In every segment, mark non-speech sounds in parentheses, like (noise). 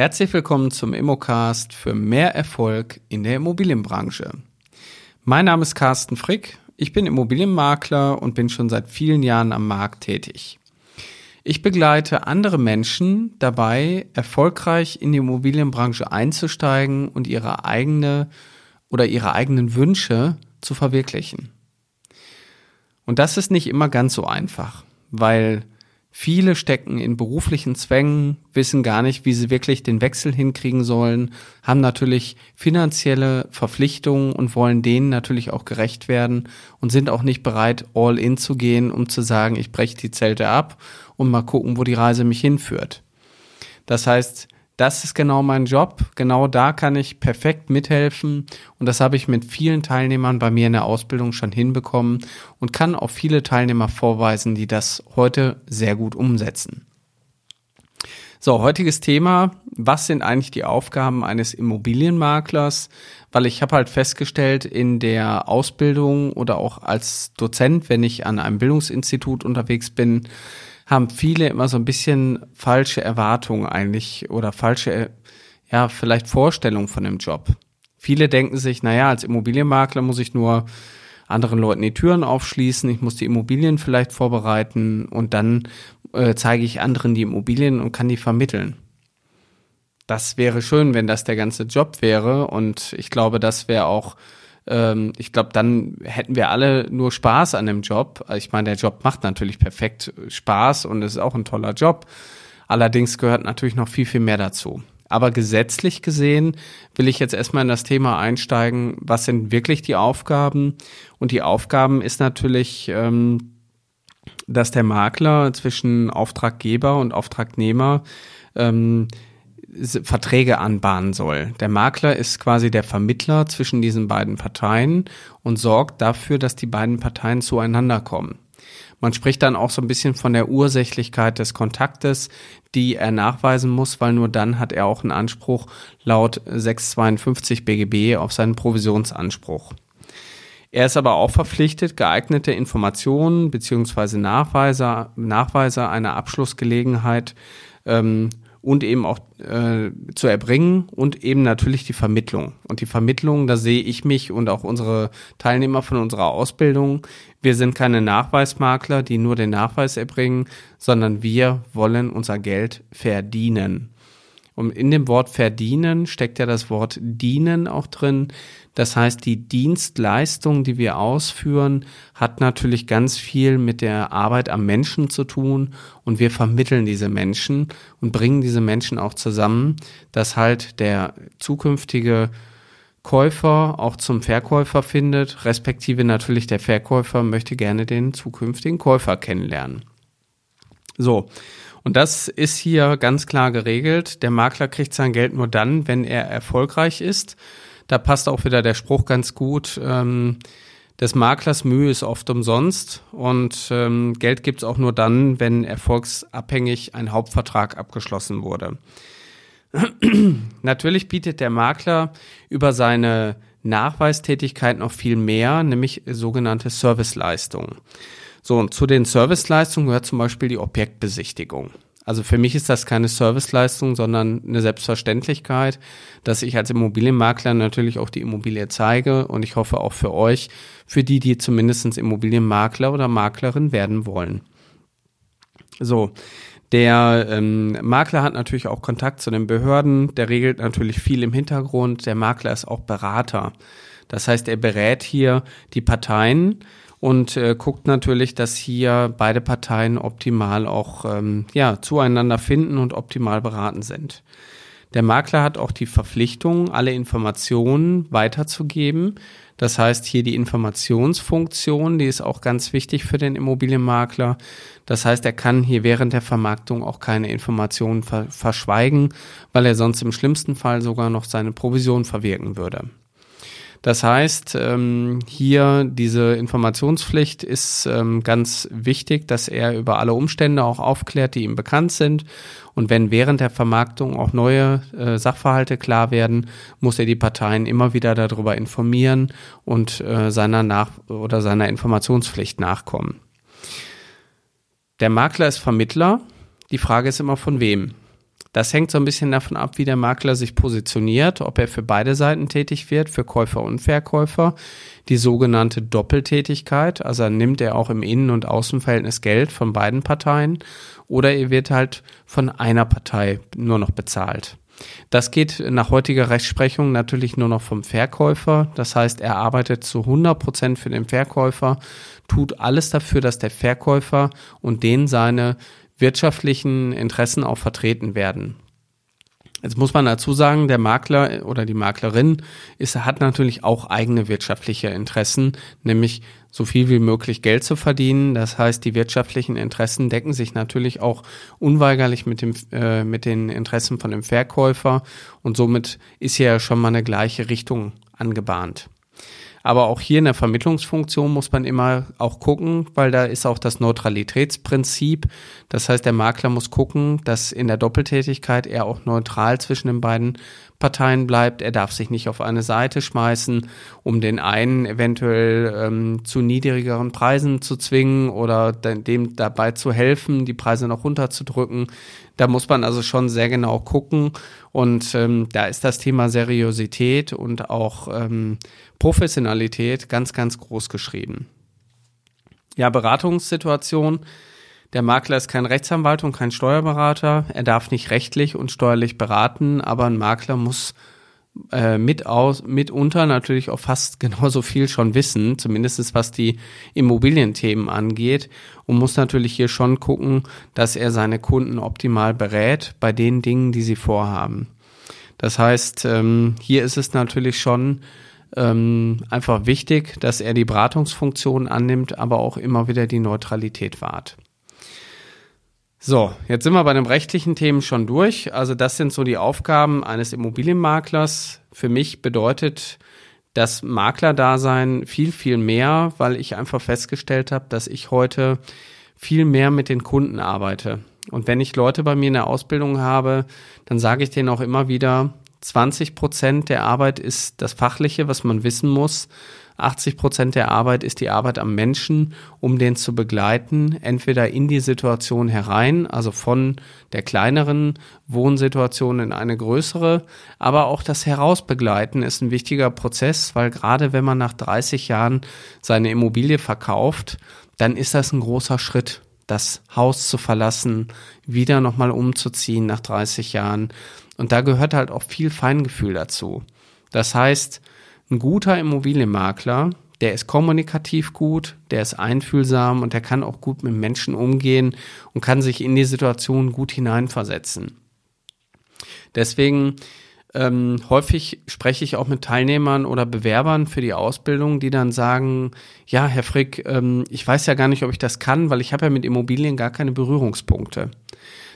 Herzlich willkommen zum Immocast für mehr Erfolg in der Immobilienbranche. Mein Name ist Carsten Frick, ich bin Immobilienmakler und bin schon seit vielen Jahren am Markt tätig. Ich begleite andere Menschen dabei, erfolgreich in die Immobilienbranche einzusteigen und ihre eigene oder ihre eigenen Wünsche zu verwirklichen. Und das ist nicht immer ganz so einfach, weil Viele stecken in beruflichen Zwängen, wissen gar nicht, wie sie wirklich den Wechsel hinkriegen sollen, haben natürlich finanzielle Verpflichtungen und wollen denen natürlich auch gerecht werden und sind auch nicht bereit, all in zu gehen, um zu sagen, ich breche die Zelte ab und mal gucken, wo die Reise mich hinführt. Das heißt, das ist genau mein Job. Genau da kann ich perfekt mithelfen. Und das habe ich mit vielen Teilnehmern bei mir in der Ausbildung schon hinbekommen und kann auch viele Teilnehmer vorweisen, die das heute sehr gut umsetzen. So, heutiges Thema. Was sind eigentlich die Aufgaben eines Immobilienmaklers? Weil ich habe halt festgestellt in der Ausbildung oder auch als Dozent, wenn ich an einem Bildungsinstitut unterwegs bin, haben viele immer so ein bisschen falsche Erwartungen eigentlich oder falsche, ja, vielleicht Vorstellungen von dem Job. Viele denken sich, naja, als Immobilienmakler muss ich nur anderen Leuten die Türen aufschließen, ich muss die Immobilien vielleicht vorbereiten und dann äh, zeige ich anderen die Immobilien und kann die vermitteln. Das wäre schön, wenn das der ganze Job wäre und ich glaube, das wäre auch ähm, ich glaube, dann hätten wir alle nur Spaß an dem Job. Ich meine, der Job macht natürlich perfekt Spaß und ist auch ein toller Job. Allerdings gehört natürlich noch viel, viel mehr dazu. Aber gesetzlich gesehen will ich jetzt erstmal in das Thema einsteigen, was sind wirklich die Aufgaben? Und die Aufgaben ist natürlich, ähm, dass der Makler zwischen Auftraggeber und Auftragnehmer ähm, Verträge anbahnen soll. Der Makler ist quasi der Vermittler zwischen diesen beiden Parteien und sorgt dafür, dass die beiden Parteien zueinander kommen. Man spricht dann auch so ein bisschen von der Ursächlichkeit des Kontaktes, die er nachweisen muss, weil nur dann hat er auch einen Anspruch laut 652 BGB auf seinen Provisionsanspruch. Er ist aber auch verpflichtet, geeignete Informationen beziehungsweise Nachweise, Nachweise einer Abschlussgelegenheit ähm, und eben auch äh, zu erbringen und eben natürlich die Vermittlung. Und die Vermittlung, da sehe ich mich und auch unsere Teilnehmer von unserer Ausbildung. Wir sind keine Nachweismakler, die nur den Nachweis erbringen, sondern wir wollen unser Geld verdienen. Und in dem Wort verdienen steckt ja das Wort dienen auch drin. Das heißt, die Dienstleistung, die wir ausführen, hat natürlich ganz viel mit der Arbeit am Menschen zu tun und wir vermitteln diese Menschen und bringen diese Menschen auch zusammen, dass halt der zukünftige Käufer auch zum Verkäufer findet, respektive natürlich der Verkäufer möchte gerne den zukünftigen Käufer kennenlernen. So. Und das ist hier ganz klar geregelt. Der Makler kriegt sein Geld nur dann, wenn er erfolgreich ist. Da passt auch wieder der Spruch ganz gut. Ähm, des Maklers Mühe ist oft umsonst und ähm, Geld gibt's auch nur dann, wenn erfolgsabhängig ein Hauptvertrag abgeschlossen wurde. Natürlich bietet der Makler über seine Nachweistätigkeit noch viel mehr, nämlich sogenannte Serviceleistungen. So, und zu den Serviceleistungen gehört zum Beispiel die Objektbesichtigung. Also für mich ist das keine Serviceleistung, sondern eine Selbstverständlichkeit, dass ich als Immobilienmakler natürlich auch die Immobilie zeige und ich hoffe auch für euch, für die, die zumindest Immobilienmakler oder Maklerin werden wollen. So, der ähm, Makler hat natürlich auch Kontakt zu den Behörden, der regelt natürlich viel im Hintergrund, der Makler ist auch Berater. Das heißt, er berät hier die Parteien und äh, guckt natürlich, dass hier beide Parteien optimal auch ähm, ja, zueinander finden und optimal beraten sind. Der Makler hat auch die Verpflichtung, alle Informationen weiterzugeben. Das heißt, hier die Informationsfunktion, die ist auch ganz wichtig für den Immobilienmakler. Das heißt, er kann hier während der Vermarktung auch keine Informationen ver verschweigen, weil er sonst im schlimmsten Fall sogar noch seine Provision verwirken würde. Das heißt, ähm, hier diese Informationspflicht ist ähm, ganz wichtig, dass er über alle Umstände auch aufklärt, die ihm bekannt sind. Und wenn während der Vermarktung auch neue äh, Sachverhalte klar werden, muss er die Parteien immer wieder darüber informieren und äh, seiner Nach oder seiner Informationspflicht nachkommen. Der Makler ist Vermittler. Die Frage ist immer von wem. Das hängt so ein bisschen davon ab, wie der Makler sich positioniert, ob er für beide Seiten tätig wird, für Käufer und Verkäufer. Die sogenannte Doppeltätigkeit, also nimmt er auch im Innen- und Außenverhältnis Geld von beiden Parteien oder er wird halt von einer Partei nur noch bezahlt. Das geht nach heutiger Rechtsprechung natürlich nur noch vom Verkäufer. Das heißt, er arbeitet zu 100 Prozent für den Verkäufer, tut alles dafür, dass der Verkäufer und den seine wirtschaftlichen Interessen auch vertreten werden. Jetzt muss man dazu sagen, der Makler oder die Maklerin ist, hat natürlich auch eigene wirtschaftliche Interessen, nämlich so viel wie möglich Geld zu verdienen. Das heißt, die wirtschaftlichen Interessen decken sich natürlich auch unweigerlich mit dem, äh, mit den Interessen von dem Verkäufer und somit ist hier ja schon mal eine gleiche Richtung angebahnt. Aber auch hier in der Vermittlungsfunktion muss man immer auch gucken, weil da ist auch das Neutralitätsprinzip. Das heißt, der Makler muss gucken, dass in der Doppeltätigkeit er auch neutral zwischen den beiden Parteien bleibt. Er darf sich nicht auf eine Seite schmeißen, um den einen eventuell ähm, zu niedrigeren Preisen zu zwingen oder dem dabei zu helfen, die Preise noch runterzudrücken. Da muss man also schon sehr genau gucken. Und ähm, da ist das Thema Seriosität und auch ähm, Professionalität ganz, ganz groß geschrieben. Ja, Beratungssituation. Der Makler ist kein Rechtsanwalt und kein Steuerberater. Er darf nicht rechtlich und steuerlich beraten, aber ein Makler muss äh, mit aus, mitunter natürlich auch fast (laughs) genauso viel schon wissen, zumindest was die Immobilienthemen angeht und muss natürlich hier schon gucken, dass er seine Kunden optimal berät bei den Dingen, die sie vorhaben. Das heißt, ähm, hier ist es natürlich schon ähm, einfach wichtig, dass er die Beratungsfunktion annimmt, aber auch immer wieder die Neutralität wahrt. So, jetzt sind wir bei den rechtlichen Themen schon durch. Also das sind so die Aufgaben eines Immobilienmaklers. Für mich bedeutet das Maklerdasein viel, viel mehr, weil ich einfach festgestellt habe, dass ich heute viel mehr mit den Kunden arbeite. Und wenn ich Leute bei mir in der Ausbildung habe, dann sage ich denen auch immer wieder, 20 Prozent der Arbeit ist das Fachliche, was man wissen muss. 80 Prozent der Arbeit ist die Arbeit am Menschen, um den zu begleiten, entweder in die Situation herein, also von der kleineren Wohnsituation in eine größere, aber auch das Herausbegleiten ist ein wichtiger Prozess, weil gerade wenn man nach 30 Jahren seine Immobilie verkauft, dann ist das ein großer Schritt das Haus zu verlassen, wieder nochmal umzuziehen nach 30 Jahren. Und da gehört halt auch viel Feingefühl dazu. Das heißt, ein guter Immobilienmakler, der ist kommunikativ gut, der ist einfühlsam und der kann auch gut mit Menschen umgehen und kann sich in die Situation gut hineinversetzen. Deswegen ähm, häufig spreche ich auch mit Teilnehmern oder Bewerbern für die Ausbildung, die dann sagen, ja, Herr Frick, ähm, ich weiß ja gar nicht, ob ich das kann, weil ich habe ja mit Immobilien gar keine Berührungspunkte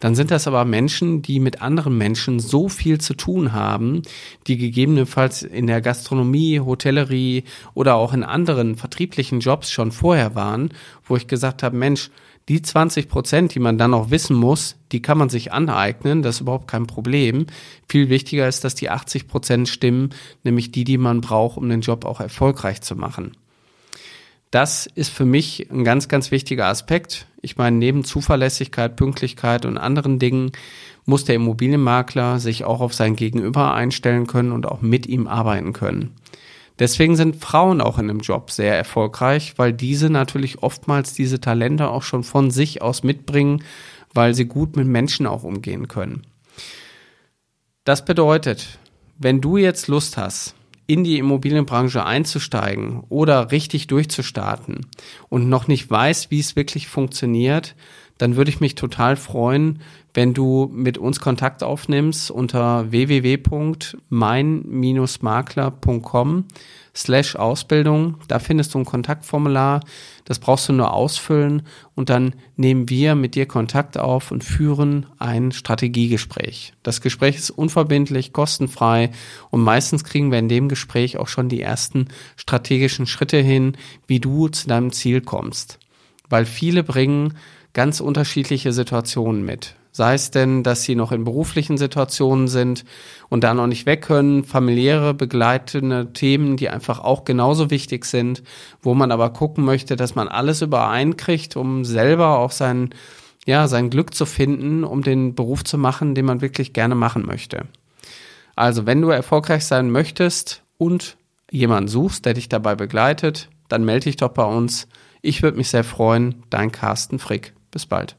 dann sind das aber Menschen, die mit anderen Menschen so viel zu tun haben, die gegebenenfalls in der Gastronomie, Hotellerie oder auch in anderen vertrieblichen Jobs schon vorher waren, wo ich gesagt habe, Mensch, die 20 Prozent, die man dann noch wissen muss, die kann man sich aneignen, das ist überhaupt kein Problem. Viel wichtiger ist, dass die 80 Prozent stimmen, nämlich die, die man braucht, um den Job auch erfolgreich zu machen. Das ist für mich ein ganz, ganz wichtiger Aspekt. Ich meine, neben Zuverlässigkeit, Pünktlichkeit und anderen Dingen muss der Immobilienmakler sich auch auf sein Gegenüber einstellen können und auch mit ihm arbeiten können. Deswegen sind Frauen auch in dem Job sehr erfolgreich, weil diese natürlich oftmals diese Talente auch schon von sich aus mitbringen, weil sie gut mit Menschen auch umgehen können. Das bedeutet, wenn du jetzt Lust hast, in die Immobilienbranche einzusteigen oder richtig durchzustarten und noch nicht weiß, wie es wirklich funktioniert, dann würde ich mich total freuen, wenn du mit uns Kontakt aufnimmst unter www.mein-makler.com slash Ausbildung. Da findest du ein Kontaktformular. Das brauchst du nur ausfüllen und dann nehmen wir mit dir Kontakt auf und führen ein Strategiegespräch. Das Gespräch ist unverbindlich, kostenfrei und meistens kriegen wir in dem Gespräch auch schon die ersten strategischen Schritte hin, wie du zu deinem Ziel kommst. Weil viele bringen ganz unterschiedliche Situationen mit. Sei es denn, dass sie noch in beruflichen Situationen sind und da noch nicht weg können, familiäre, begleitende Themen, die einfach auch genauso wichtig sind, wo man aber gucken möchte, dass man alles übereinkriegt, um selber auch sein ja, sein Glück zu finden, um den Beruf zu machen, den man wirklich gerne machen möchte. Also, wenn du erfolgreich sein möchtest und jemanden suchst, der dich dabei begleitet, dann melde dich doch bei uns. Ich würde mich sehr freuen. Dein Carsten Frick. Bis bald.